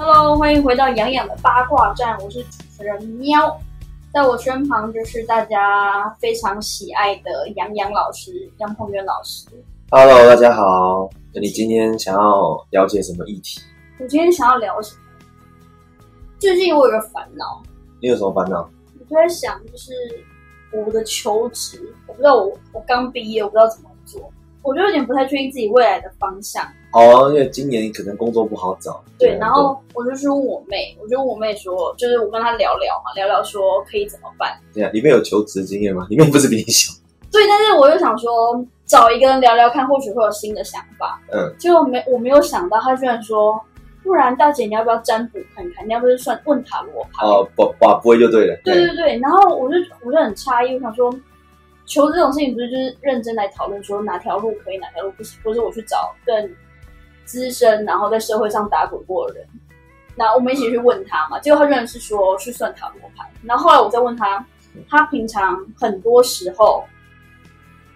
Hello，欢迎回到养养的八卦站，我是主持人喵，在我身旁就是大家非常喜爱的杨洋老师杨鹏元老师。Hello，大家好。那你今天想要了解什么议题？我今天想要聊什么？最近我有个烦恼，你有什么烦恼？我就在想，就是我的求职，我不知道我我刚毕业，我不知道怎么做，我就有点不太确定自己未来的方向。哦，因为今年可能工作不好找。对，然后我就去问我妹，我就问我妹说，就是我跟她聊聊嘛，聊聊说可以怎么办。对啊，里面有求职经验吗？里面不是比你小。对，但是我又想说找一个人聊聊看，或许会有新的想法。嗯，结果没我没有想到，她居然说，不然大姐你要不要占卜看看？你要不要算问塔罗牌？哦，不不不会就对了。对对对，然后我就我就很诧异，我想说，求这种事情不是就是认真来讨论说哪条路可以，哪条路不行，或者我去找更资深，然后在社会上打滚过的人，那我们一起去问他嘛。结果他居然是说去算塔罗牌，然后后来我再问他，他平常很多时候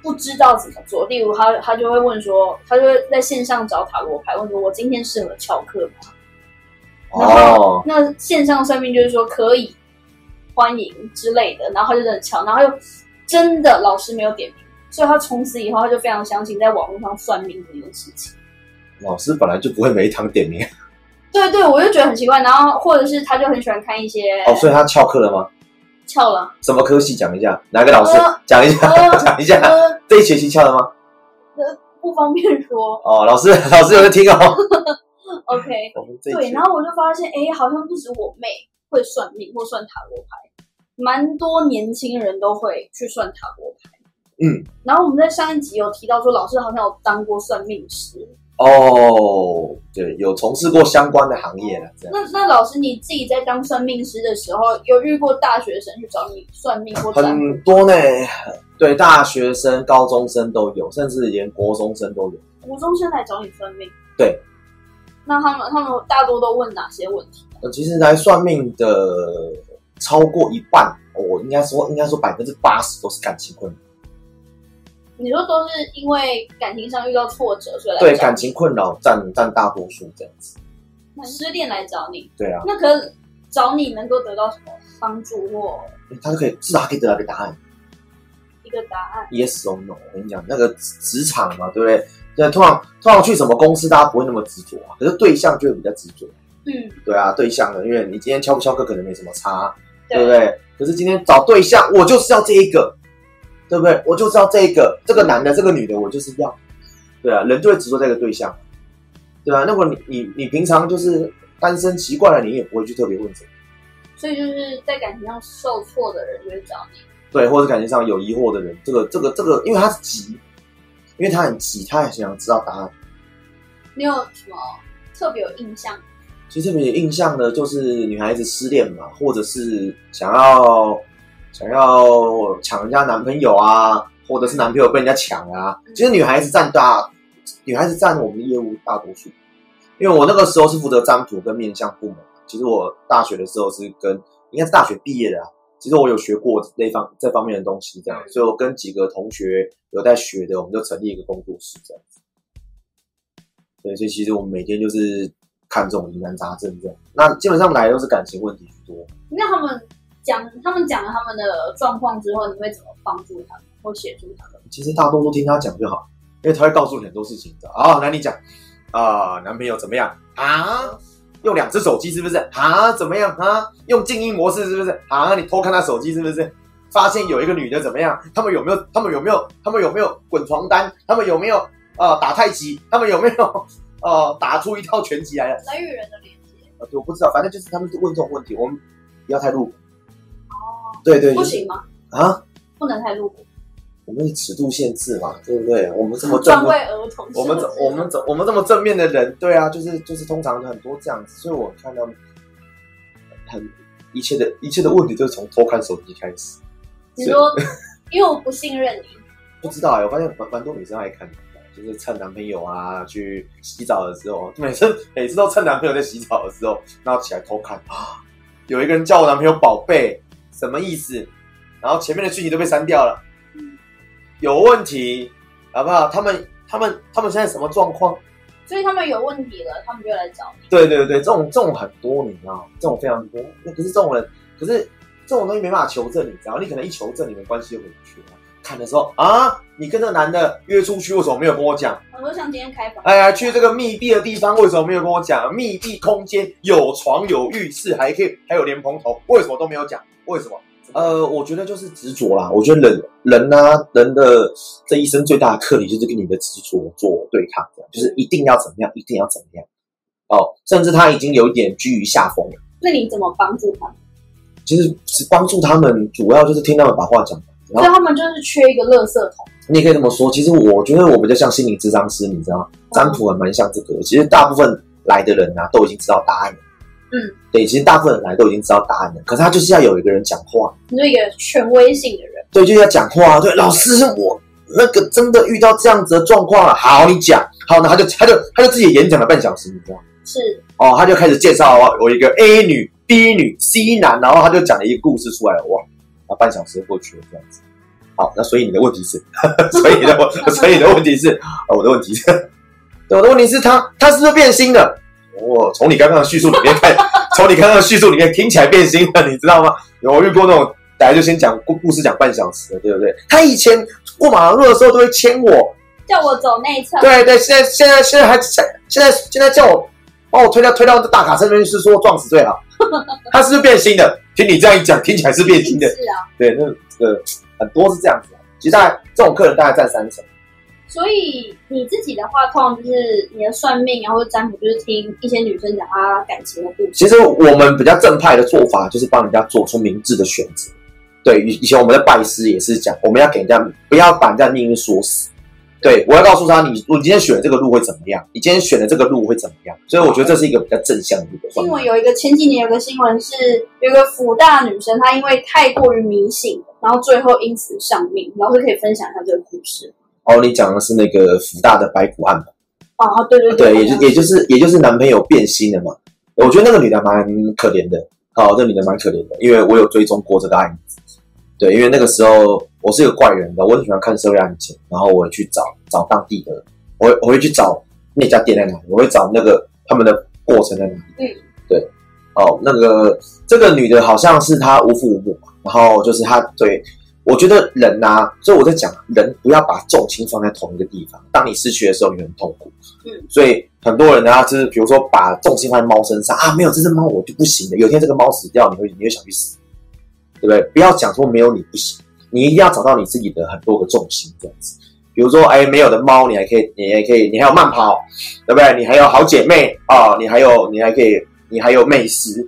不知道怎么做，例如他他就会问说，他就会在线上找塔罗牌，问说我今天适合翘课吗？然后哦，那线上算命就是说可以欢迎之类的，然后他就真的敲，然后又真的老师没有点名，所以他从此以后他就非常相信在网络上算命这件事情。老师本来就不会每一堂点名。对对，我就觉得很奇怪，然后或者是他就很喜欢看一些哦，所以他翘课了吗？翘了，什么科系讲一下？哪个老师呃讲一下？呃 讲一下。呃，这一学期翘了吗？不方便说。哦，老师 老师有在听哦。OK，对，然后我就发现，哎，好像不止我妹会算命或算塔罗牌，蛮多年轻人都会去算塔罗牌。嗯，然后我们在上一集有提到说，老师好像有当过算命师。哦，对，有从事过相关的行业了，这样。那那老师你自己在当算命师的时候，有遇过大学生去找你算命或占卜？很多呢，对，大学生、高中生都有，甚至连国中生都有。国中生来找你算命？对。那他们他们大多都问哪些问题？呃，其实来算命的超过一半，我应该说应该说百分之八十都是感情困扰。你说都是因为感情上遇到挫折，所以来对，感情困扰占占大多数这样子。你失恋来找你，对啊，那可是找你能够得到什么帮助或他就可以至少可以得到一个答案一个答案？，yes or no。我跟你讲，那个职职场嘛，对不对？对，通常通常去什么公司，大家不会那么执着啊，可是对象就会比较执着。嗯，对啊，对象的，因为你今天敲不敲课可能没什么差，对不对？可是今天找对象，我就是要这一个，对不对？我就知道这一个，这个男的，这个女的，我就是要。对啊，人就会执着这个对象，对啊。那么你你你平常就是单身习惯了，你也不会去特别问什么，所以就是在感情上受挫的人就会找你。对，或者感情上有疑惑的人，这个这个这个，因为他是急，因为他很急，他很想知道答案。你有什么特别有印象？其实特别有印象的就是女孩子失恋嘛，或者是想要想要抢人家男朋友啊，或者是男朋友被人家抢啊。其实女孩子占大，女孩子占我们的业务大多数。因为我那个时候是负责占卜跟面相部门，其实我大学的时候是跟应该是大学毕业的啊。其实我有学过那方这方面的东西，这样，所以我跟几个同学有在学的，我们就成立一个工作室这样子。对，所以其实我们每天就是看这种疑难杂症这样。那基本上来都是感情问题居多。那他们讲他们讲了他们的状况之后，你会怎么帮助他们或协助他们？其实大多都听他讲就好，因为他会告诉你很多事情的啊。来，你讲啊，男朋友怎么样啊？用两只手机是不是啊？怎么样啊？用静音模式是不是啊？你偷看他手机是不是？发现有一个女的怎么样？他们有没有？他们有没有？他们有没有滚床单？他们有没有啊、打太极？他们有没有呃 打出一套拳击来了？人与人的连接啊，对，我不知道，反正就是他们就问这种问题，我们不要太露骨。哦，对对，就是不行吗？啊，不能太露骨，我们尺度限制嘛，对不对？我们这么 正专为面，儿童。我们怎我们怎我们这么正面的人，对啊，就是就是通常很多这样子，所以我看到很一切的一切的问题都是从偷看手机开始。你说，因为我不信任你，不知道哎、我发现蛮蛮多女生爱看的，就是趁男朋友啊去洗澡的时候，每次每次都趁男朋友在洗澡的时候，然后起来偷看啊，有一个人叫我男朋友宝贝，什么意思？然后前面的讯息都被删掉了，有问题，好不好？他们他们他们现在什么状况？所以他们有问题了，他们就来找你。对对对，这种这种很多，你知道，这种非常多。那可是这种人，可是这种东西没办法求证，你知道，你可能一求证，你们关系就回不去了。看的时候啊，你跟这个男的约出去，为什么没有跟我讲？很多像今天开房，哎呀，去这个密闭的地方，为什么没有跟我讲？密闭空间有床有浴室，还可以还有莲蓬头，为什么都没有讲？为什么？呃，我觉得就是执着啦。我觉得人人啊，人的这一生最大的课题就是跟你的执着做对抗，这样就是一定要怎么样，一定要怎么样。哦，甚至他已经有一点居于下风了。那你怎么帮助他们？其实是帮助他们，主要就是听他们把话讲。所以他们就是缺一个垃圾桶。你也可以这么说。其实我觉得我比较像心理智商师，你知道，占卜还蛮像这个。其实大部分来的人啊，都已经知道答案了。嗯，对，其实大部分人来都已经知道答案了。可是他就是要有一个人讲话，你说一个权威性的人。对，就要讲话。对，老师，我那个真的遇到这样子的状况了。好，你讲。好，那他就他就他就自己演讲了半小时，你知道吗是。哦，他就开始介绍我一个 A 女、B 女、C 男，然后他就讲了一个故事出来了。哇，那，半小时过去了，这样子。好，那所以你的问题是，所以的所以的问题是，我的问题是，我的问题是，他他是不是变心了？我从你刚刚的叙述里面看，从你刚刚的叙述里面听起来变心了，你知道吗？有遇过那种，大家就先讲故故事讲半小时的，对不对？他以前过马路的时候都会牵我，叫我走内侧。对对，现在现在现在还现现在现在叫我把我推到推到大卡车那边是说撞死最好。他是不是变心的？听你这样一讲，听起来是变心的。是啊，对，那个。很多是这样子，其实大概这种客人大概占三成。所以你自己的话，通常就是你的算命啊，或者占卜，就是听一些女生讲她感情的故事。其实我们比较正派的做法，就是帮人家做出明智的选择。对，以以前我们的拜师也是讲，我们要给人家不要把人家命运锁死。对，我要告诉他，你你今天选的这个路会怎么样？你今天选的这个路会怎么样？所以我觉得这是一个比较正向的一个。新闻有一个前几年有个新闻是，有一个福大女生，她因为太过于迷信，然后最后因此丧命。老师可以分享一下这个故事。哦，你讲的是那个福大的白骨案吧？哦，对对对，也就也就是也就是男朋友变心了嘛。我觉得那个女的蛮可怜的，好，这女的蛮可怜的，因为我有追踪过这个案子。对，因为那个时候我是一个怪人的，我很喜欢看社会案件，然后我会去找找当地的，我我会去找那家店在哪里，我会找那个他们的过程在哪里。嗯，对，哦，那个这个女的好像是她无父无母嘛，然后就是她对，我觉得人呐，所以我在讲人不要把重心放在同一个地方，当你失去的时候，你很痛苦。嗯，所以很多人呢，就是比如说把重心放在猫身上啊，没有这只猫我就不行了，有一天这个猫死掉，你会你会想去死。对不对？不要讲说没有你不行，你一定要找到你自己的很多个重心这样子。比如说，哎，没有的猫，你还可以，你还可以，你还有慢跑，对不对？你还有好姐妹啊，你还有，你还可以，你还有美食。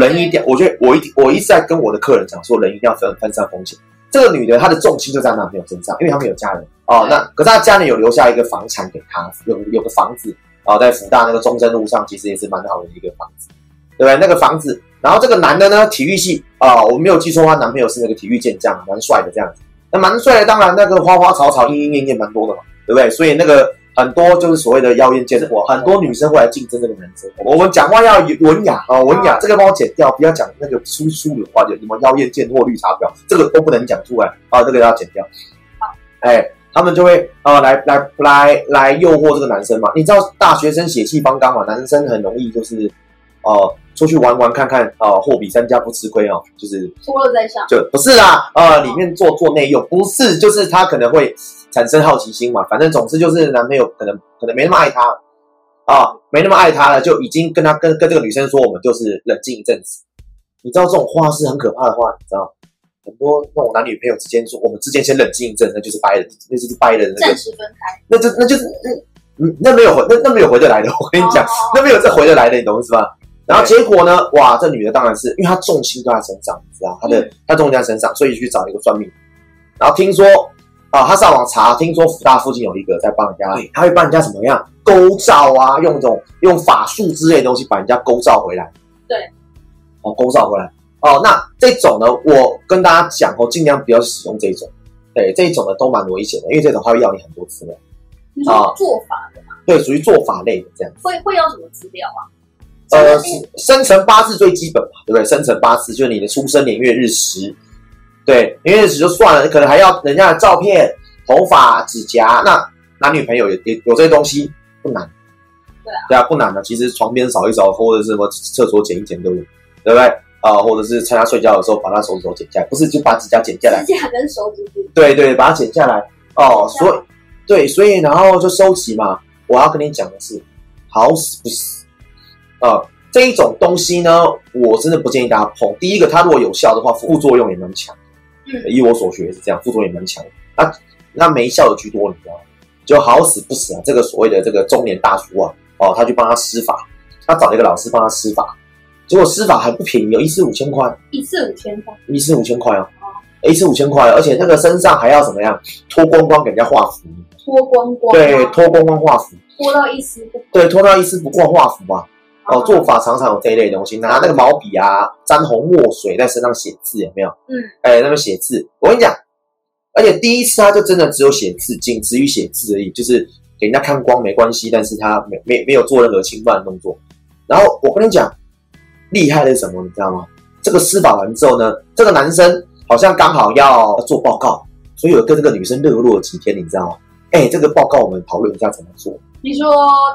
人一定，我觉得我一我一直在跟我的客人讲说，人一定要分分散风险。这个女的她的重心就在男朋友身上，因为她没有家人哦。那可是她家里有留下一个房产给她，有有个房子啊，在福大那个中正路上，其实也是蛮好的一个房子，对不对？那个房子。然后这个男的呢，体育系啊，我没有记错，他男朋友是那个体育健将，蛮帅的这样子。那蛮帅的，当然那个花花草草、莺莺燕燕蛮多的嘛，对不对？所以那个很多就是所谓的妖艳贱货，很多女生会来竞争这个男生。我们讲话要文雅啊，文雅，这个帮我剪掉，不要讲那个粗粗的话，就什么妖艳贱货、绿茶婊，这个都不能讲出来啊，这个要剪掉。好，哎，他们就会啊来来来来诱惑这个男生嘛。你知道大学生血气方刚嘛，男生很容易就是哦。出去玩玩看看啊，货比三家不吃亏哦，就是说了再上，就不是啦，呃，里面做做内用不是，就是他可能会产生好奇心嘛，反正总之就是男朋友可能可能没那么爱他啊，没那么爱他了，就已经跟他跟跟这个女生说，我们就是冷静一阵子。你知道这种话是很可怕的话，你知道很多那种男女朋友之间说，我们之间先冷静一阵，那就是掰了，那就是掰的，暂时分开，那就那就是那那没有回那那没有回得来的，我跟你讲，那没有再回得来的，你懂意思吧？然后结果呢？哇，这女的当然是因为她重心都在身上，你知道，她的她重心在身上，所以去找一个算命。然后听说啊，她上网查，听说福大附近有一个在帮人家，他会帮人家怎么样勾照啊，用这种用法术之类的东西把人家勾照回来。对，哦，勾照回来。哦，那这种呢，我跟大家讲哦，尽量不要使用这种。对，这种呢都蛮危险的，因为这种他会要你很多资料。你说做法的吗？对，属于做法类的这样。会会要什么资料啊？呃，生辰八字最基本嘛，对不对？生辰八字就是你的出生年月日时，对，年月日时就算了，你可能还要人家的照片、头发、指甲。那男女朋友也也有这些东西不难，对啊，对啊，不难的。其实床边扫一扫，或者是什么厕所剪一剪都有，对不对？啊、或者是趁他睡觉的时候把他手指头剪下来，不是就把指甲剪下来，指甲跟手指头对对，把它剪下来哦。所以对，所以然后就收集嘛。我要跟你讲的是，好死不死，呃，这一种东西呢，我真的不建议大家碰。第一个，它如果有效的话，副作用也蛮强。嗯以我所学是这样，副作用也蛮强。那那没效的居多，你知道吗？就好死不死啊！这个所谓的这个中年大叔啊，哦，他去帮他施法，他找了一个老师帮他施法，结果施法还不便宜，有一次五千块，一次五千块，一次五千块哦哦，一次五千块，而且那个身上还要怎么样，脱光光给人家画符，脱光光，对，脱光光画符，脱到一丝不对，脱到一丝不挂画符啊。哦，哦做法常常有这一类东西，拿那个毛笔啊，沾红墨水在身上写字，有没有？嗯，哎，那边写字，我跟你讲，而且第一次他就真的只有写字，仅止于写字而已，就是给人家看光没关系，但是他没没没有做任何侵犯的动作。然后我跟你讲，厉害的是什么，你知道吗？这个施法完之后呢，这个男生好像刚好要做报告，所以有跟这个女生热络了几天，你知道吗？哎，这个报告我们讨论一下怎么做。你说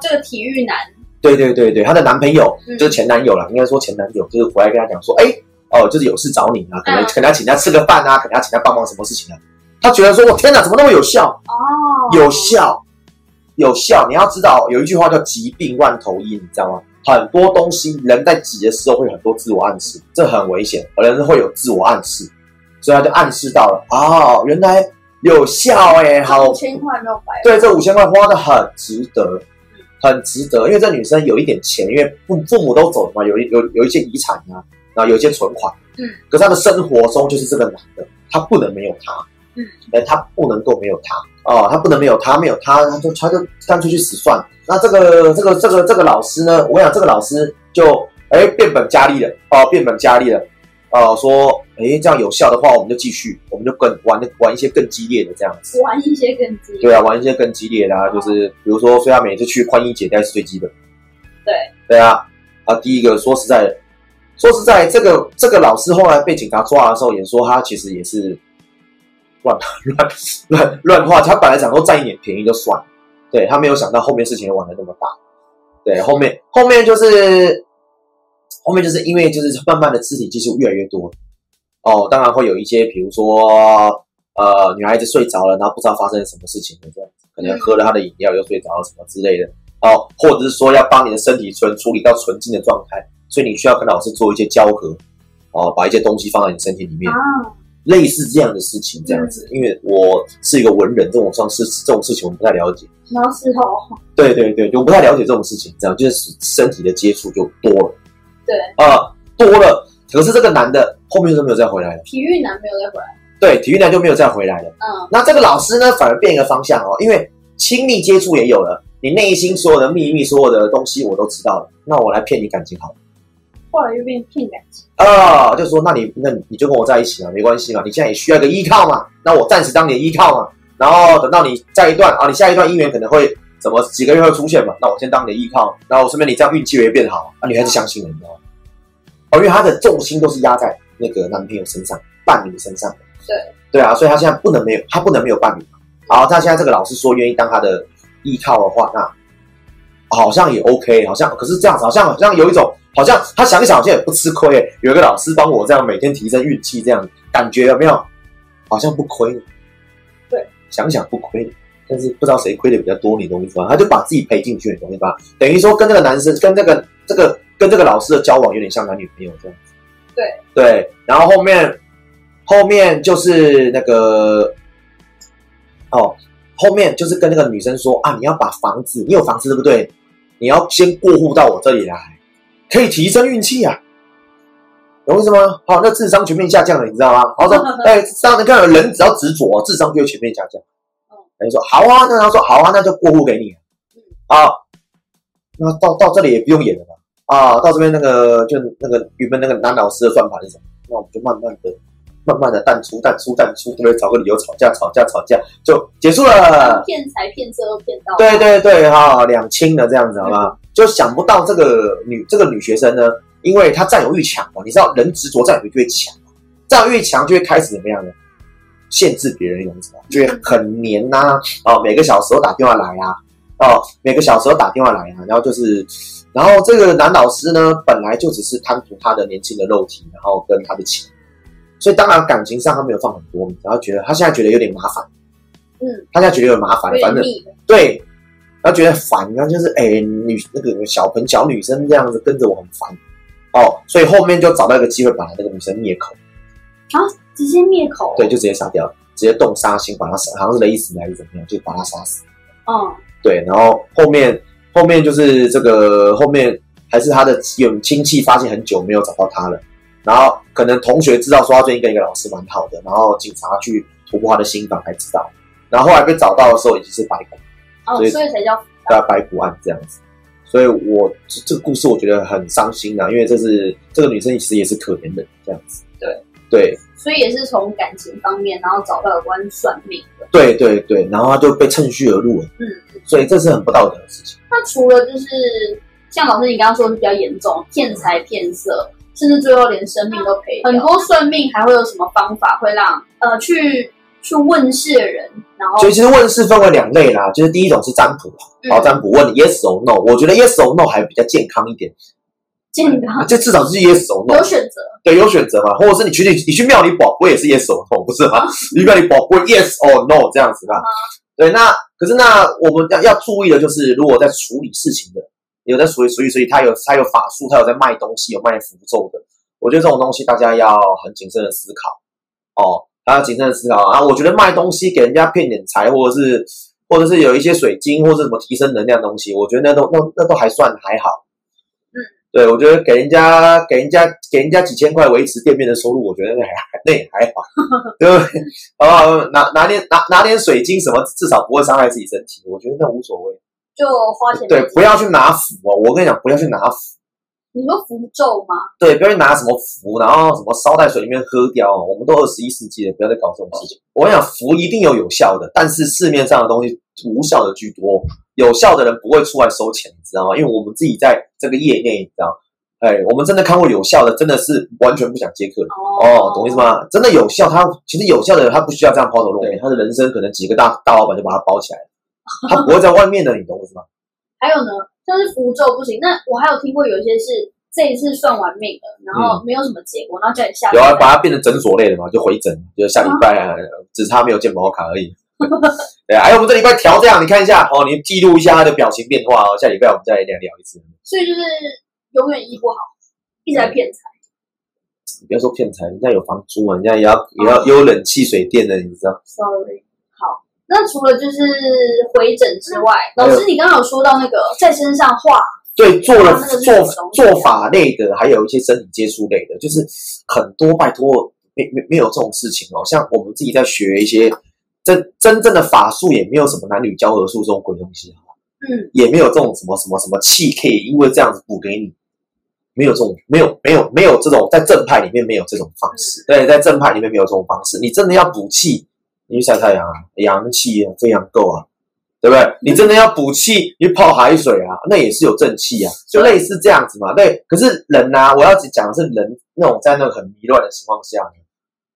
这个体育男，对对对对，她的男朋友嗯就是前男友了，应该说前男友，就是回来跟她讲说，哎，哦，就是有事找你啊，可能嗯可能要请她吃个饭啊，可能要请她帮忙什么事情啊。她觉得说，我天哪，怎么那么有效？哦，有效，有效。你要知道，有一句话叫“疾病乱投医”，你知道吗？很多东西人在急的时候会有很多自我暗示，这很危险，人会有自我暗示，所以他就暗示到了，哦，原来有效哎、好五千块没有白花，对，这五千块花的很值得，很值得，因为这女生有一点钱，因为父父母都走了嘛，有一有有一些遗产啊，然后有一些存款，嗯，可是她的生活中就是这个男的，他不能没有他，嗯，哎，他不能够没有他，哦，他不能没有他，没有他，他就他就干脆去死算。了。那这个这个这个这个老师呢，我想这个老师就哎变本加厉了，哦，变本加厉了。哦，说，哎，这样有效的话，我们就继续，我们就更玩玩一些更激烈的这样子。玩一些更激烈，对啊，玩一些更激烈的啊，就是比如说，所以他每次去宽衣解带是最基本的。对对啊，啊，第一个说实在的，说实在，这个这个老师后来被警察抓的时候，也说他其实也是乱 乱乱乱画，他本来想说占一点便宜就算了，对他没有想到后面事情玩的那么大。对，后面后面就是后面就是因为就是慢慢的肢体技术越来越多，哦，当然会有一些，比如说呃，女孩子睡着了，然后不知道发生了什么事情的这样子，可能喝了她的饮料又睡着了什么之类的，哦，或者是说要帮你的身体纯处理到纯净的状态，所以你需要跟老师做一些交合，哦，把一些东西放在你身体里面，啊，类似这样的事情这样子。因为我是一个文人，这种状事这种事情我不太了解，然后事后，对对对，我不太了解这种事情，这样就是身体的接触就多了，对，啊、多了。可是这个男的后面就没有再回来了，体育男没有再回来，对，体育男就没有再回来了。嗯，那这个老师呢，反而变一个方向哦，因为亲密接触也有了，你内心所有的秘密、所有的东西我都知道了，那我来骗你感情好了。后来又变骗感情，啊，就说那你那你你就跟我在一起嘛，没关系嘛，你现在也需要一个依靠嘛，那我暂时当你的依靠嘛，然后等到你下一段啊，你下一段姻缘可能会怎么几个月会出现嘛，那我先当你的依靠，然后顺便你这样运气也会变好，啊，女孩子相信了，你知道吗？哦，因为她的重心都是压在那个男朋友身上、伴侣身上的，对对啊，所以他现在不能没有，他不能没有伴侣嘛，好，他现在这个老师说愿意当他的依靠的话，那好像也 OK，好像可是这样子，好像好像有一种，好像他想一想，好像也不吃亏耶。有一个老师帮我这样每天提升运气，这样感觉有没有？好像不亏呢。对，想想不亏，但是不知道谁亏的比较多，你懂我意思吗？他就把自己赔进去，你懂我意思吧？等于说跟这个男生，跟这个这个跟这个老师的交往有点像男女朋友这样子。对对，然后后面后面就是那个哦，后面就是跟那个女生说啊，你要把房子，你有房子对不对？你要先过户到我这里来，可以提升运气啊，懂我意思吗？好、那智商全面下降了，你知道吗？然后说，哎，当你看人只要执着，智商就会全面下降。嗯人家说好啊，那他说好啊，那就过户给你嗯啊。那到到这里也不用演了吧？啊，到这边那个就那个原本那个男老师的算盘是什么？那我们就慢慢的、慢慢的淡出、淡出、淡出，对不对？找个理由吵架、吵架、吵架，就结束了。骗财骗色都骗到，对对对，哈、两清的这样子，好吗？就想不到这个女这个女学生呢，因为她占有欲强嘛，你知道人执着占有欲就会强，占有欲强就会开始怎么样呢？限制别人，你懂意思吗？就会很黏呐、啊，每个小时都打电话来啊，哦，每个小时都打电话来啊，然后就是，然后这个男老师呢，本来就只是贪图他的年轻的肉体，然后跟他的情，所以当然感情上他没有放很多，然后觉得他现在觉得有点麻烦，嗯，他现在觉得有点麻烦，有反正。对，他觉得烦，然后就是哎、女那个小朋小女生这样子跟着我很烦，哦，所以后面就找到一个机会把那个女生灭口，直接灭口。对，就直接杀掉了，直接动杀心把她杀，好像是勒死还是怎么样，就把她杀死。哦，对，然后后面后面就是这个后面还是他的有亲戚发现很久没有找到他了，然后可能同学知道说他最近跟一个老师蛮好的，然后警察去突破他的心房才知道，然后后来被找到的时候已经是白骨，哦，所以才叫对啊，白骨案这样子。所以我这这个故事我觉得很伤心啊，因为这是这个女生其实也是可怜的这样子。对对所以也是从感情方面，然后找到有关算命的。对对对，然后他就被趁虚而入了，嗯，所以这是很不道德的事情。那除了就是像老师你刚刚说的比较严重，骗财骗色，甚至最后连生命都赔掉。很多算命还会有什么方法会让呃去去问世的人，然后所以其实问世分为两类啦，就是第一种是占卜，嗯好占卜问 yes or no，我觉得 yes or no 还比较健康一点，健康这至少是 yes or no，有选择。对，有选择嘛，或者是你去你你去庙里保不也是 yes or no 不是吗？你去庙里保不 yes or no 这样子吧？对，那可是那我们要要注意的就是，如果在处理事情的，有在处理处理，所以他有他有法术，他有在卖东西，有卖符咒的，我觉得这种东西大家要很谨慎的思考哦，大家谨慎的思考啊。我觉得卖东西给人家骗点财，或者是或者是有一些水晶或者什么提升能量的东西，我觉得那都那那都还算还好。嗯，对，我觉得给人家给人家给人家几千块维持店面的收入，我觉得那还 那也还好，对不对？好不好？拿拿点拿拿点水晶什么，至少不会伤害自己身体，我觉得那无所谓。就花钱对，不要去拿符哦，我跟你讲，不要去拿符。你说符咒吗？对，不要去拿什么符，然后什么烧在水里面喝掉哦。我们都二十一世纪了，不要再搞这种事情。我跟你讲，符一定有有效的，但是市面上的东西无效的居多，有效的人不会出来收钱，你知道吗？因为我们自己在这个业内，你知道，哎，我们真的看过有效的，真的是完全不想接客人。哦，懂意思？吗？真的有效，他其实有效的人，他不需要这样抛头露面，他的人生可能几个大大老板就把他包起来了，他不会在外面的，你懂我意思吗？还有呢，像是符咒不行。那我还有听过有一些是这一次算完命的，然后没有什么结果，然后叫你下嗯有啊，把它变成诊所类的嘛，就回诊，就下礼拜啊，只差没有健保卡而已。对啊，哎，我们这礼拜调这样，你看一下哦，你记录一下他的表情变化哦，下礼拜我们再来聊聊一次。所以就是永远医不好，一直在骗财。你不要说骗财，人家有房租啊，人家也要也要也有冷气水电的，你知道？Sorry，好。那除了就是回诊之外，老师你刚刚有说到那个在身上画，对，做了做做法类的，还有一些身体接触类的，就是很多拜托没没没有这种事情哦。像我们自己在学一些真真正的法术，也没有什么男女交合术这种鬼东西，嗯，也没有这种什么什么什么气可以因为这样子补给你，没有这种没有没有没有这种在正派里面没有这种方式，对，在正派里面没有这种方式。你真的要补气，你去晒太阳啊，阳气啊，非常够啊。对不对？你真的要补气，你泡海水啊，那也是有正气啊，就类似这样子嘛。对，可是人呐、我要讲的是人那种在那个很迷乱的情况下呢，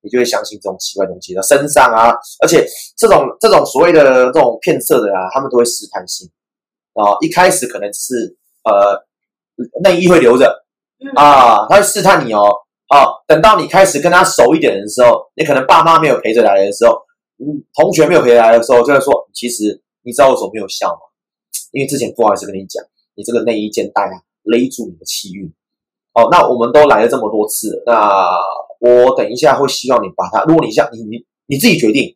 你就会相信这种奇怪东西的身上啊，而且这种这种所谓的这种骗色的啊，他们都会试探性啊，一开始可能只是呃内衣会留着嗯啊，他会试探你哦，啊，等到你开始跟他熟一点的时候，你可能爸妈没有陪着来的时候，嗯，同学没有陪着来的时候，就会说，其实你知道为什么没有笑吗？因为之前不好意思跟你讲，你这个内衣肩带啊勒住你的气运。哦，那我们都来了这么多次，那我等一下会希望你把它，如果你像你你你自己决定，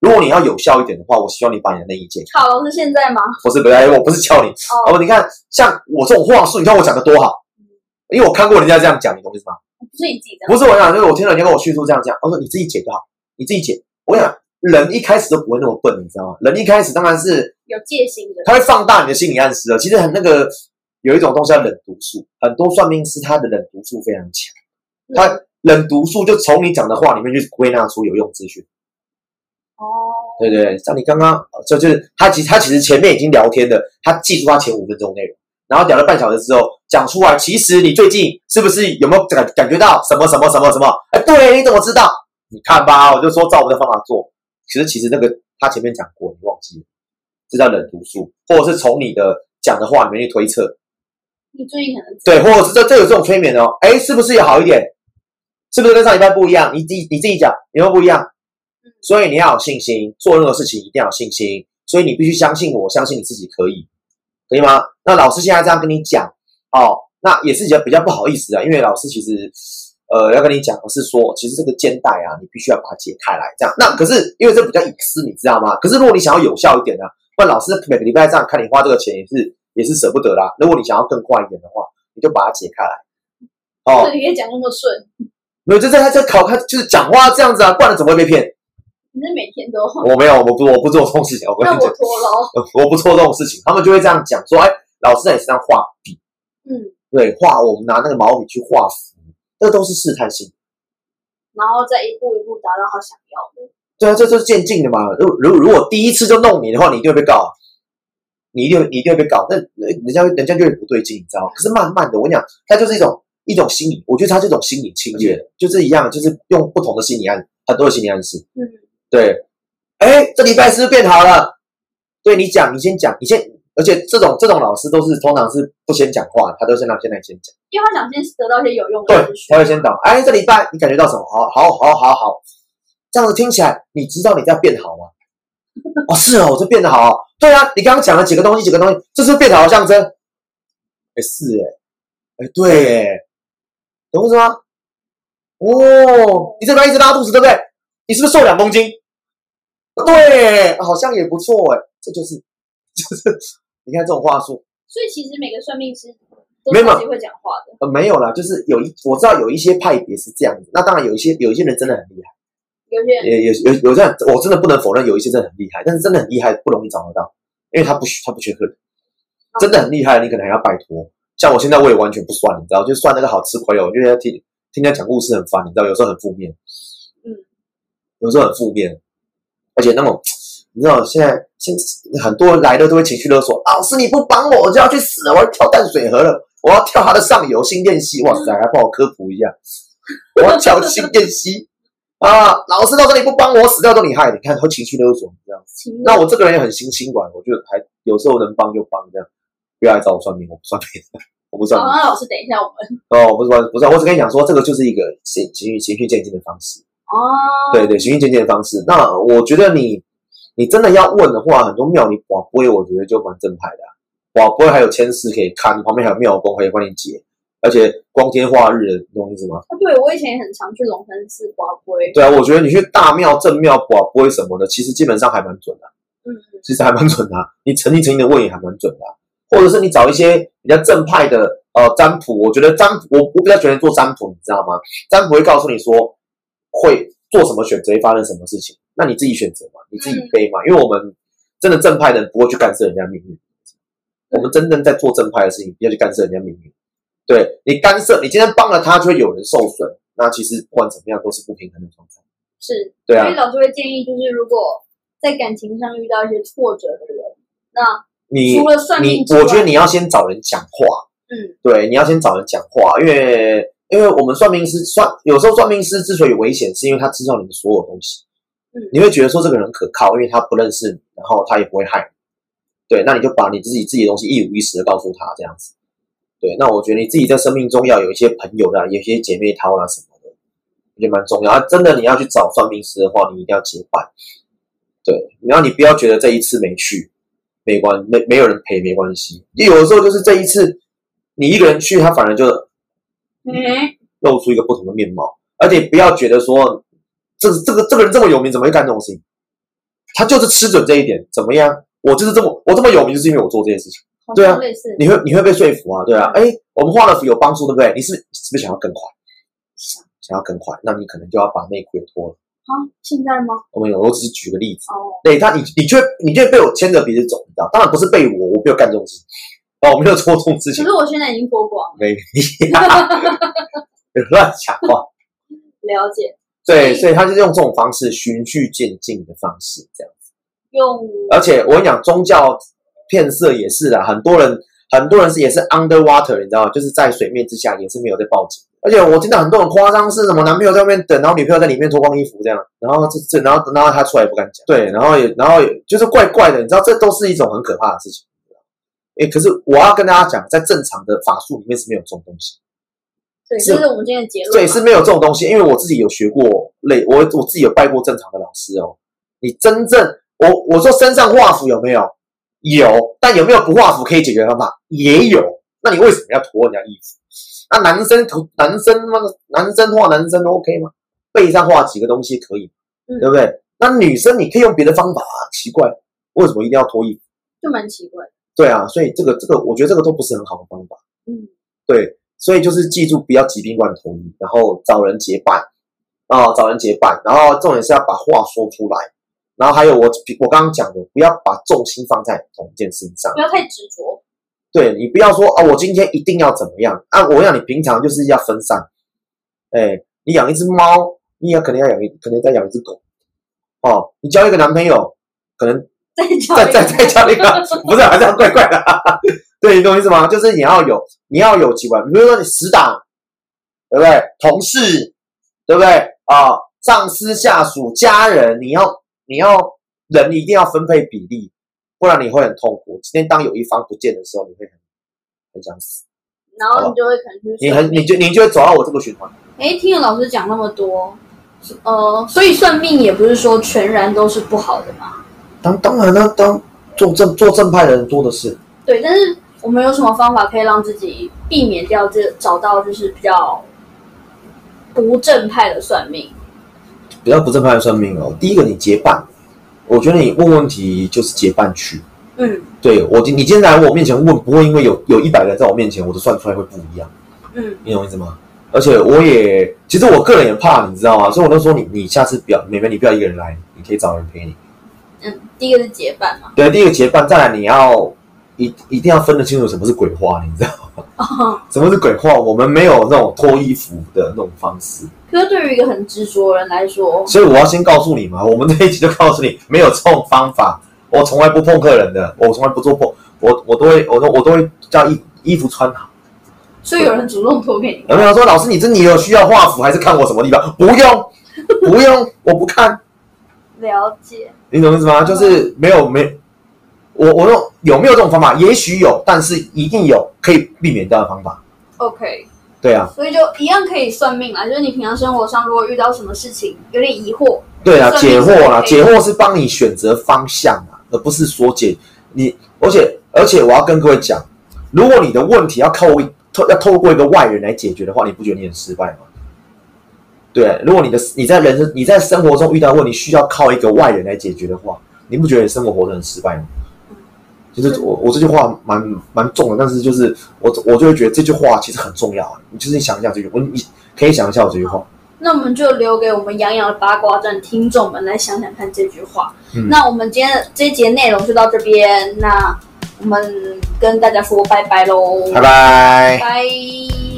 如果你要有效一点的话，我希望你把你的内衣解开。好，老师现在吗？不是不是，我不是教你哦，哦，你看像我这种话术，你看我讲的多好，因为我看过人家这样讲，你懂我意思吗？不是你自己的，不是我讲，就是我听人家跟我叙述这样讲，我说你自己解就好，你自己解。我跟你讲，人一开始都不会那么笨，你知道吗？人一开始当然是有戒心的。他会放大你的心理暗示的。其实很那个有一种东西叫冷读术，很多算命师他的冷读术非常强，他冷读术就从你讲的话里面去归纳出有用资讯。哦，对对对，像你刚刚就就是他其他其实前面已经聊天的，他记住他前五分钟内容，然后聊了半小时之后讲出来，其实你最近是不是有没有感感觉到什么什么什么什么？哎，对，你怎么知道？你看吧，我就说照我们的方法做。其实其实那个他前面讲过，你忘记了。这叫冷读术，或者是从你的讲的话里面去推测，你最近可能对，或者是这这有这种催眠哦，哎，是不是也好一点？是不是跟上礼拜不一样？你自己你自己讲，有没有不一样？嗯所以你要有信心，做任何事情一定要有信心。所以你必须相信我，相信你自己可以，可以吗？那老师现在这样跟你讲，哦，那也是比较比较不好意思啊，因为老师其实呃要跟你讲的是说，其实这个肩带啊，你必须要把它解开来，这样。那可是因为这比较隐私，你知道吗？可是如果你想要有效一点呢、不然老师每个礼拜这样看你花这个钱也是也是舍不得啦。如果你想要更快一点的话，你就把它解开来。哦，你也讲那么顺，没有，就在他在考，他就是讲话这样子啊，不然怎么会被骗？你是每天都，我没有，我不，我不做这种事情。我跟你讲，拖牢，我不做这种事情，他们就会这样讲说，哎，老师在你身上画笔，嗯，对，画我们拿那个毛笔去画符，这都是试探性。然后再一步一步达到他想要的。对啊，这就是渐进的嘛。如如如果第一次就弄你的话，你一定会被告啊，你一定你一定会被告。那人家人家就会不对劲，你知道吗？可是慢慢的，我跟你讲，它就是一种一种心理，我觉得它是一种心理侵略，就是一样，就是用不同的心理暗很多的心理暗示。嗯，对，哎，这礼拜是不是变好了？对你讲，你先讲，你先，而且这种这种老师都是通常是不先讲话，他都先让现在先讲，因为他想先得到一些有用的对他。会先讲，哎，这礼拜你感觉到什么？好，好，好，好，好，这样子听起来，你知道你在变好吗？哦，是哦，我这变得好、哦，对啊，你刚刚讲了几个东西，几个东西，这是变好的象征。哎，是哎，哎，对哎，懂我意思吗？哦，你这边一直拉肚子，对不对？你是不是瘦两公斤？对，好像也不错哎，这就是 就是你看这种话术，所以其实每个算命师都没有超级会讲话的。呃，没有啦，就是有一我知道有一些派别是这样子，那当然有一些有一些人真的很厉害，有些有有有这样，我真的不能否认有一些真的很厉害，但是真的很厉害不容易找得到，因为他不需他不缺客人，真的很厉害，你可能还要拜托。像我现在我也完全不算，你知道，就算那个好吃亏哦，我觉得听听他讲故事很烦，你知道，有时候很负面，嗯，有时候很负面，而且那种你知道现在现很多人来的都会情绪勒索，老师你不帮我，我就要去死了，我要跳淡水河了，我要跳他的上游新店溪，哇塞，还帮我科普一下，我要跳新店溪啊！老师，到时候你不帮我，我死掉都你害的，你看会情绪勒索这样。那我这个人也很心心软，我就还有时候能帮就帮这样，不要来找我算命，我不算命，我不算好，命。那老师等一下我们哦，不是不是，我只跟你讲说，这个就是一个循循循序渐进的方式。哦，对对，循序渐进的方式。那我觉得你你真的要问的话，很多庙你广播，我觉得就蛮正派的、啊。寡不会还有签诗可以看，旁边还有庙公可以帮你解，而且光天化日的，你懂意思吗？啊对我以前也很常去龙山寺刮龟，对啊，我觉得你去大庙、正庙、寡不会什么的，其实基本上还蛮准的、嗯，其实还蛮准的啊、你诚心诚意的问也还蛮准的啊、或者是你找一些比较正派的呃占卜，我觉得占卜我我比较喜欢做占卜，你知道吗？占卜会告诉你说会做什么选择，会发生什么事情，那你自己选择嘛，你自己背嘛，因为我们真的正派的人不会去干涉人家命运，我们真正在做正派的事情，不要去干涉人家命运。对你干涉，你今天帮了他，就会有人受损，那其实不管怎么样都是不平衡的状态。是，对啊所以，老师会建议，就是如果在感情上遇到一些挫折的人，那你除了算你命之外，我觉得你要先找人讲话，嗯。对，你要先找人讲话，因为因为我们算命师算有时候算命师之所以危险，是因为他知道你的所有东西，嗯。你会觉得说这个人可靠，因为他不认识你，然后他也不会害你，对，那你就把你自己自己的东西一五一十的告诉他，这样子，对，那我觉得你自己在生命中要有一些朋友啦，有一些姐妹淘啦什么的，我觉得蛮重要。啊，真的你要去找算命师的话，你一定要结伴，对，然后你不要觉得这一次没去，没关没没有人陪没关系，也有的时候就是这一次你一个人去，他反而就嗯，露出一个不同的面貌，而且不要觉得说这这个这个人这么有名，怎么会干这种事情？他就是吃准这一点，怎么样？我就是这么我这么有名，就是因为我做这件事情。对啊你会你会被说服啊，对啊，哎，我们画了符有帮助，对不对？你是是不是想要更快？想想要更快，那你可能就要把内裤也脱了。啊，现在吗？我们有，我只是举个例子，哦，对他，你你就会你就会被我牵着鼻子走，你知道？当然不是被我，我没有干这种事情，哦，我没有做这种事情可是，我现在已经脱光了，没你 乱讲话。了解，对，所以他就是用这种方式循序渐进的方式，这样子。用而且我跟你讲，宗教骗色也是啦，很多人很多人是也是 underwater，你知道吗？就是在水面之下也是没有在报警的。而且我听到很多人夸张是什么男朋友在外面等，然后女朋友在里面脱光衣服这样，然后这这然后然后他出来也不敢讲，对，然后也然后也就是怪怪的，你知道这都是一种很可怕的事情。哎，可是我要跟大家讲，在正常的法术里面是没有这种东西。对，是这是我们今天的结论。对，是没有这种东西，因为我自己有学过类，我我自己有拜过正常的老师哦。你真正我我说身上画符有没有？有，但有没有不画符可以解决的方法？也有。那你为什么要脱人家衣服？那男生涂男生那个男生画男生 OK 吗？背上画几个东西可以，嗯对不对？那女生你可以用别的方法啊，奇怪，为什么一定要脱衣服？就蛮奇怪的。对啊，所以这个这个，我觉得这个都不是很好的方法。嗯，对，所以就是记住不要急病乱投医，然后找人结伴啊、找人结伴，然后重点是要把话说出来，然后还有我我刚刚讲的，不要把重心放在同一件事情上不。要太执着。对你不要说啊，我今天一定要怎么样啊？我要你平常就是要分散。哎，你养一只猫，你也可能要养一，可能再养一只狗。哦，你交一个男朋友，可能 再教再再交一个，不是，好像怪怪的。对，你懂我意思吗？就是你要有，你要有几关，比如说你死党，对不对？同事，对不对？啊、上司、下属、家人，你要你要人一定要分配比例，不然你会很痛苦。今天当有一方不见的时候，你会很很想死，然后你就会可能去你很你就你就会走到我这个循环。哎，听了老师讲那么多，呃，所以算命也不是说全然都是不好的嘛。当当然了，当做正做正派的人多的是。对，但是我们有什么方法可以让自己避免掉这找到就是比较不正派的算命？比较不正派的算命哦。第一个，你结伴，我觉得你问问题就是结伴去。嗯对我今你今天来我面前问，不会因为有有一百个人在我面前，我都算出来会不一样，嗯，你懂我意思吗？而且我也，其实我个人也怕，你知道吗？所以我都说你，你下次不要，妹妹你不要一个人来，你可以找人陪你。嗯，第一个是结伴嘛。对，第一个结伴，再来你要一一定要分得清楚什么是鬼话，你知道吗？哦，什么是鬼话？我们没有那种脱衣服的那种方式，可是对于一个很执着的人来说，所以我要先告诉你嘛，我们这一集就告诉你，没有这种方法，我从来不碰客人的，我从来不做碰，我我都会，我都我都会叫衣衣服穿好。所以有人主动脱给你有没有说老师，你这你有需要画符还是看我什么地方？不用，不用，我不看，了解？你懂意思吗？就是没有没，我我用有没有这种方法？也许有，但是一定有可以避免掉的方法。OK，对啊，所以就一样可以算命啦。就是你平常生活上如果遇到什么事情有点疑惑，对啊，解惑啦，解惑是帮你选择方向啊，而不是说解你。而且而且我要跟各位讲，如果你的问题要靠透要透过一个外人来解决的话，你不觉得你很失败吗？对，如果你的你在人生你在生活中遇到问题需要靠一个外人来解决的话，你不觉得你生活活得很失败吗？就是我我这句话蛮蛮重的，但是就是我我就会觉得这句话其实很重要啊。你就是你想一下这句，我你可以想一下我这句话。那我们就留给我们洋洋的八卦站听众们来想想看这句话。嗯那我们今天的这一节内容就到这边，那我们跟大家说拜拜喽，拜拜。拜